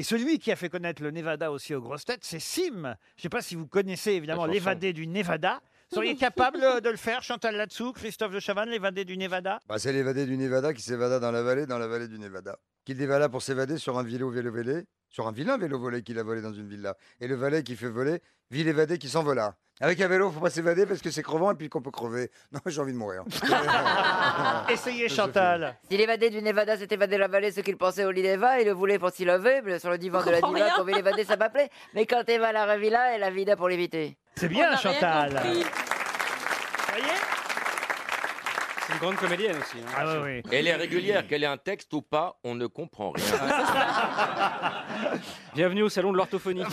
Et celui qui a fait connaître le Nevada aussi aux grosses têtes, c'est Sim. Je ne sais pas si vous connaissez évidemment La chanson. l'évadé du Nevada. Seriez capable euh, de le faire, Chantal là-dessous, Christophe de Chavannes, l'évadé du Nevada Bah, c'est l'évadé du Nevada qui s'évada dans la vallée, dans la vallée du Nevada. Qui dévala pour s'évader sur un vélo vélo volé, sur un vilain vélo volé qu'il a volé dans une villa. Et le valet qui fait voler, vit l'évadé qui s'envola. Avec un vélo, faut pas s'évader parce que c'est crevant et puis qu'on peut crever. Non, j'ai envie de mourir. Essayez Chantal. Si l'évadé du Nevada s'est évadé de la vallée, ce qu'il pensait au lit d'Eva, il le voulait pour s'y lever, mais sur le divan de la diva, veut l'évader, ça m'appelait. Mais quand Eva la revilla, elle la vida pour l'éviter. C'est bien, Chantal. C'est une grande comédienne aussi. hein. Ah oui, Elle est régulière, qu'elle ait un texte ou pas, on ne comprend rien. Bienvenue au salon de l'orthophonie.